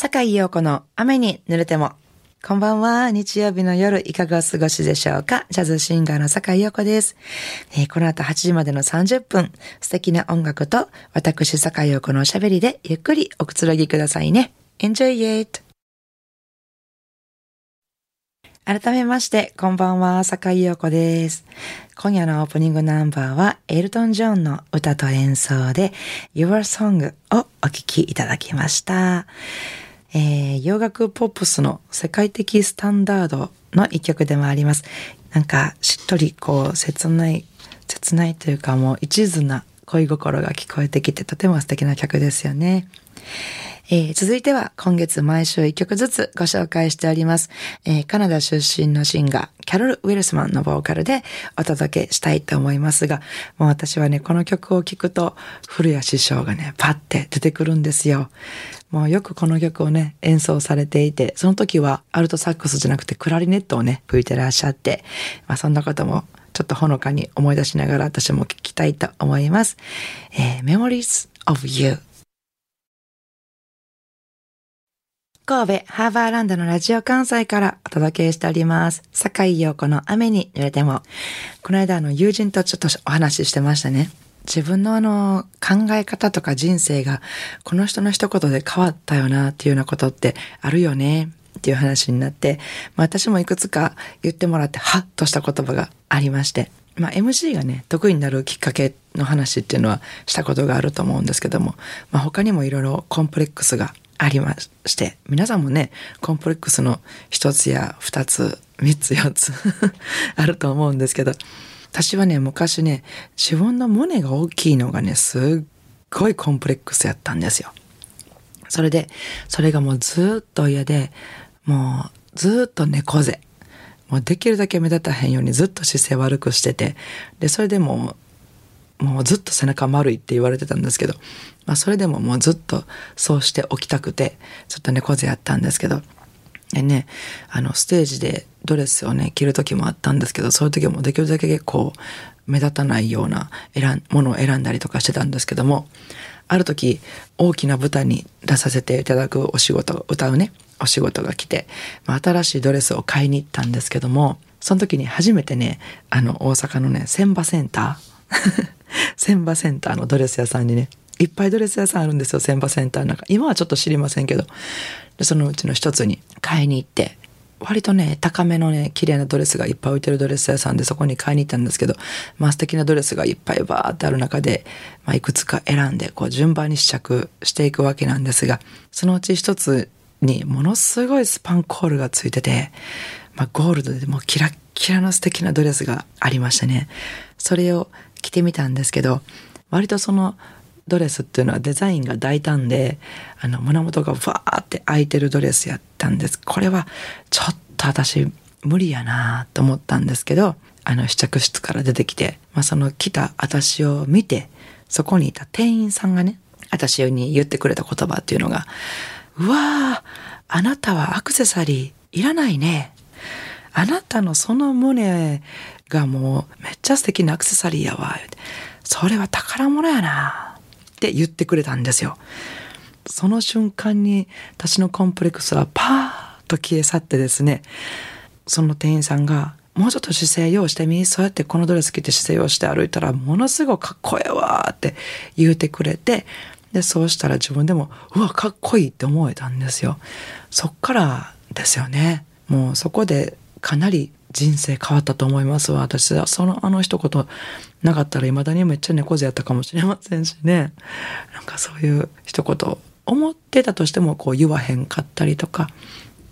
坂井陽子の雨に濡れても。こんばんは。日曜日の夜、いかがお過ごしでしょうか？ジャズシンガーの坂井陽子です、えー、この後8時までの30分、素敵な音楽と、私坂井陽子のおしゃべりで、ゆっくりおくつろぎくださいね。Enjoy it! 改めまして、こんばんは、坂井陽子です。今夜のオープニングナンバーは、エルトン・ジョンの歌と演奏で、Your Song をお聴きいただきました。えー、洋楽ポップスの世界的スタンダードの一曲でもあります。なんか、しっとりこう、切ない、切ないというかもう一途な恋心が聞こえてきてとても素敵な曲ですよね。えー、続いては今月毎週一曲ずつご紹介しております。えー、カナダ出身のシンガー、キャロル・ウィルスマンのボーカルでお届けしたいと思いますが、もう私はね、この曲を聴くと、古谷師匠がね、パッて出てくるんですよ。もうよくこの曲をね、演奏されていて、その時はアルトサックスじゃなくてクラリネットをね、吹いてらっしゃって、まあそんなこともちょっとほのかに思い出しながら私も聞きたいと思います。えー、Memories of You 神戸ハーバーランドのラジオ関西からお届けしております。坂井陽子の雨に濡れても。この間あの友人とちょっとお話ししてましたね。自分のあの考え方とか人生がこの人の一言で変わったよなっていうようなことってあるよねっていう話になって、まあ、私もいくつか言ってもらってハッとした言葉がありまして、まあ、MC がね得意になるきっかけの話っていうのはしたことがあると思うんですけども、まあ、他にもいろいろコンプレックスがありまして、皆さんもね、コンプレックスの一つや二つ、三つ、四つ あると思うんですけど、私はね、昔ね、自分の胸が大きいのがね、すっごいコンプレックスやったんですよ。それで、それがもうずっと嫌で、もうずっと猫背。もうできるだけ目立たへんようにずっと姿勢悪くしてて、で、それでもうもうずっと背中丸いって言われてたんですけど、まあそれでももうずっとそうしておきたくて、ちょっと猫背やったんですけど、でね、あのステージでドレスをね、着る時もあったんですけど、そういう時もできるだけ結構目立たないような選ものを選んだりとかしてたんですけども、ある時大きな舞台に出させていただくお仕事、歌うね、お仕事が来て、まあ、新しいドレスを買いに行ったんですけども、その時に初めてね、あの大阪のね、千葉センター千葉センターのドレス屋さんにね、いっぱいドレス屋さんあるんですよ、千葉センターなんか。今はちょっと知りませんけど。で、そのうちの一つに買いに行って、割とね、高めのね、綺麗なドレスがいっぱい置いてるドレス屋さんでそこに買いに行ったんですけど、まあ素敵なドレスがいっぱいバーってある中で、まあいくつか選んで、こう順番に試着していくわけなんですが、そのうち一つにものすごいスパンコールがついてて、まあゴールドでもうキラッキラの素敵なドレスがありましたね。それを着てみたんですけど、割とそのドレスっていうのはデザインが大胆で、あの、胸元がバーって開いてるドレスやったんです。これはちょっと私無理やなと思ったんですけど、あの試着室から出てきて、まあ、その来た私を見て、そこにいた店員さんがね、私に言ってくれた言葉っていうのが、うわー、あなたはアクセサリーいらないね。あなたのその胸がもうめっちゃ素敵なアクセサリーやわ。それは宝物やな。って言ってくれたんですよ。その瞬間に私のコンプレックスはパーッと消え去ってですね、その店員さんがもうちょっと姿勢用してみそうやってこのドレス着て姿勢用して歩いたらものすごくかっこええわって言うてくれて、で、そうしたら自分でも、うわ、かっこいいって思えたんですよ。そっからですよね。もうそこでかなり人生変わったと思いますわ。私はそのあの一言なかったら未だにめっちゃ猫背やったかもしれませんしね。なんかそういう一言思ってたとしてもこう言わへんかったりとか、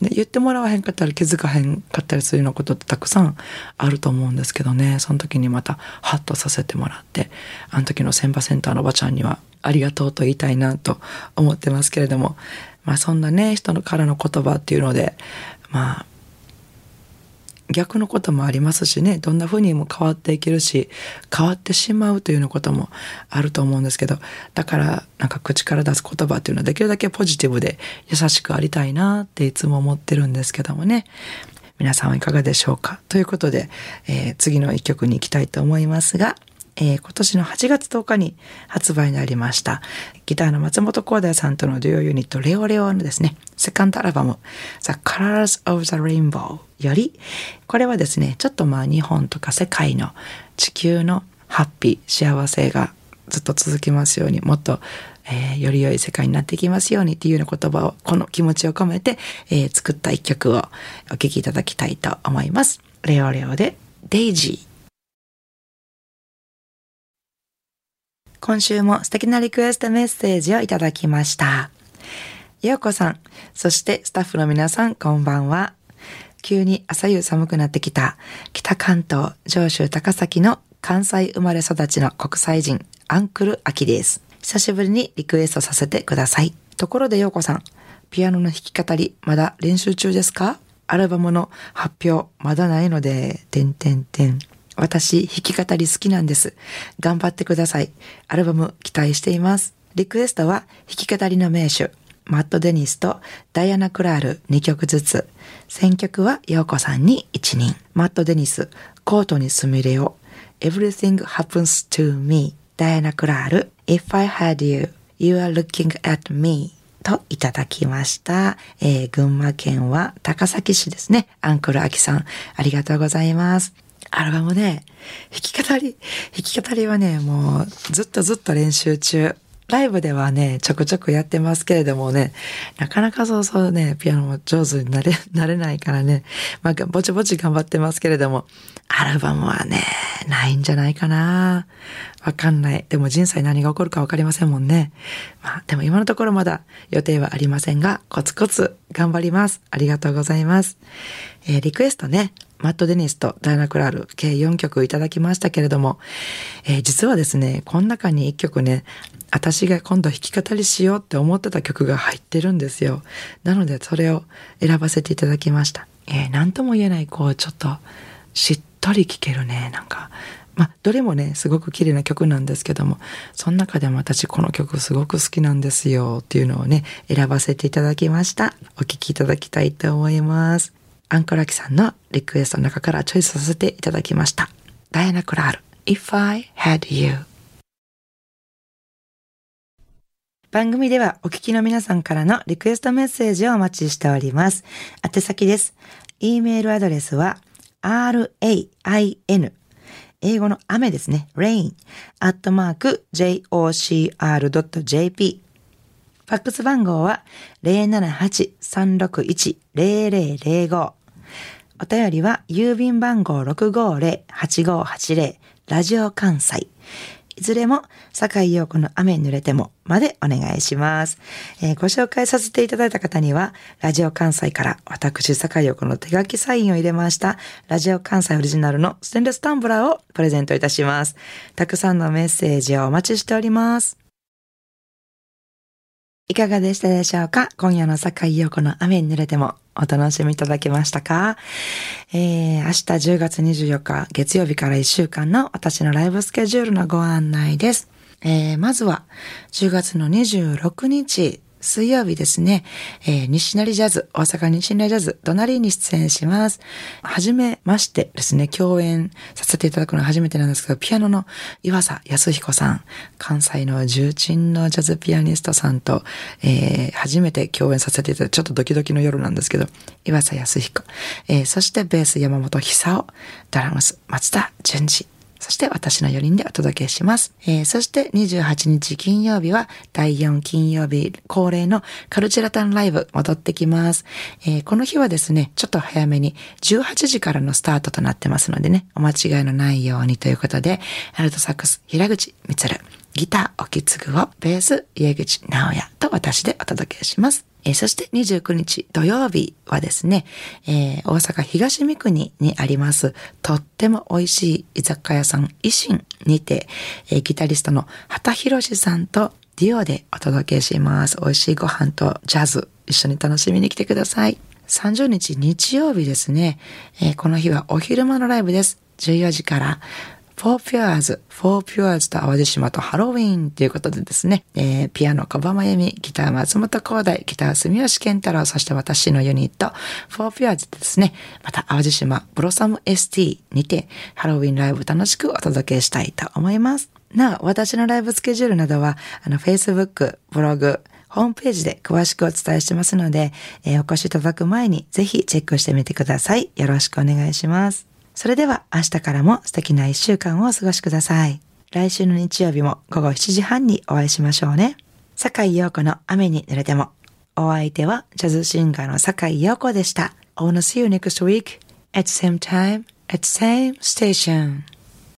ね、言ってもらわへんかったり気づかへんかったりするようなことってたくさんあると思うんですけどね。その時にまたハッとさせてもらって、あの時の千葉センターのおばちゃんにはありがとうと言いたいなと思ってますけれども、まあそんなね、人のからの言葉っていうので、まあ逆のこともありますしね、どんな風にも変わっていけるし、変わってしまうというようなこともあると思うんですけど、だからなんか口から出す言葉っていうのはできるだけポジティブで優しくありたいなっていつも思ってるんですけどもね。皆さんはいかがでしょうか。ということで、えー、次の一曲に行きたいと思いますが、えー、今年の8月10日に発売になりました、ギターの松本光大さんとのデュオユニットレオレオのですね、セカンドアルバム The Colors of the Rainbow より、これはですね、ちょっとまあ日本とか世界の地球のハッピー、幸せがずっと続きますように、もっと、えー、より良い世界になっていきますようにっていうような言葉を、この気持ちを込めて、えー、作った一曲をお聴きいただきたいと思います。レオレオでデイジー。今週も素敵なリクエストメッセージをいただきました。ようこさん、そしてスタッフの皆さん、こんばんは。急に朝夕寒くなってきた北関東上州高崎の関西生まれ育ちの国際人アンクルアキです。久しぶりにリクエストさせてください。ところでようこさん、ピアノの弾き語りまだ練習中ですか？アルバムの発表まだないので、てんてんてん。私、弾き語り好きなんです。頑張ってください。アルバム期待しています。リクエストは弾き語りの名手、マット・デニスとダイアナ・クラール2曲ずつ。選曲はヨーコさんに1人。マット・デニス、コートにすみれを。Everything Happens to Me ダイアナ・クラール If I Had You You Are Looking at Me といただきました。えー、群馬県は高崎市ですね。アンクルアキさん、ありがとうございます。アルバムね、弾き語り、弾き語りはね、もうずっとずっと練習中。ライブではね、ちょくちょくやってますけれどもね、なかなかそうそうね、ピアノも上手になれ、なれないからね、まあ、ぼちぼち頑張ってますけれども、アルバムはね、ないんじゃないかな。わかんない。でも人生何が起こるかわかりませんもんね。まあ、でも今のところまだ予定はありませんが、コツコツ頑張ります。ありがとうございます。えー、リクエストね、マット・デニスとダイナ・クラール計4曲いただきましたけれども、えー、実はですね、この中に1曲ね、私が今度弾き語りしようって思ってた曲が入ってるんですよ。なのでそれを選ばせていただきました。えー、なんとも言えない、こう、ちょっと、しっとり聴けるね、なんか、まあ、どれもね、すごく綺麗な曲なんですけども、その中でも私この曲すごく好きなんですよっていうのをね、選ばせていただきました。お聴きいただきたいと思います。アンコラキさんのリクエストの中からチョイスさせていただきました。ダイアナ・クラール、If I Had You 番組ではお聞きの皆さんからのリクエストメッセージをお待ちしております。宛先です。e メールアドレスは rain 英語の雨ですね。rain アットマーク jocr.jp ファックス番号は078-361-0005お便りは郵便番号650-8580ラジオ関西いずれも、坂井陽子の雨に濡れてもまでお願いします、えー、ご紹介させていただいた方には、ラジオ関西から私坂井陽子の手書きサインを入れました、ラジオ関西オリジナルのステンレスタンブラーをプレゼントいたします。たくさんのメッセージをお待ちしております。いかがでしたでしょうか？今夜の坂井陽子の雨に濡れてもお楽しみいただけましたか？えー、明日10月24日月曜日から1週間の私のライブスケジュールのご案内です。えー、まずは10月の26日水曜日ですね、えー、西成ジャズ、大阪西成ジャズ、隣に出演します。はじめましてですね、共演させていただくのは初めてなんですけど、ピアノの岩佐康彦さん、関西の重鎮のジャズピアニストさんと、えー、初めて共演させていただいて、ちょっとドキドキの夜なんですけど、岩佐康彦、えー、そしてベース山本久夫、ドラムス松田淳二、そして私の4人でお届けします。えー、そして28日金曜日は第4金曜日恒例のカルチェラタンライブ戻ってきます。えー、この日はですね、ちょっと早めに18時からのスタートとなってますのでね、お間違いのないようにということで、アルトサックス平口光ギター、沖継を、ベース、家口直也と私でお届けします。えー、そして29日土曜日はですね、えー、大阪東三国にあります、とっても美味しい居酒屋さん、維新にて、えー、ギタリストの畑博さんとデュオでお届けします。美味しいご飯とジャズ、一緒に楽しみに来てください。30日日曜日ですね、えー、この日はお昼間のライブです。14時からフォーピュアーズ、フォーピュアーズと淡路島とハロウィーンということでですね、えー、ピアノ小浜由美、ギター松本光大、ギター住吉健太郎、そして私のユニット、フォーピュアーズでですね、また淡路島ブロサム ST にてハロウィンライブ楽しくお届けしたいと思います。なお、私のライブスケジュールなどは、あの、Facebook、ブログ、ホームページで詳しくお伝えしてますので、えー、お越しいただく前にぜひチェックしてみてください。よろしくお願いします。それでは明日からも素敵な一週間をお過ごしください。来週の日曜日も午後7時半にお会いしましょうね。坂井陽子の雨に濡れても。お相手はジャズシンガーの坂井陽子でした。I wanna see you next week at same time at same station.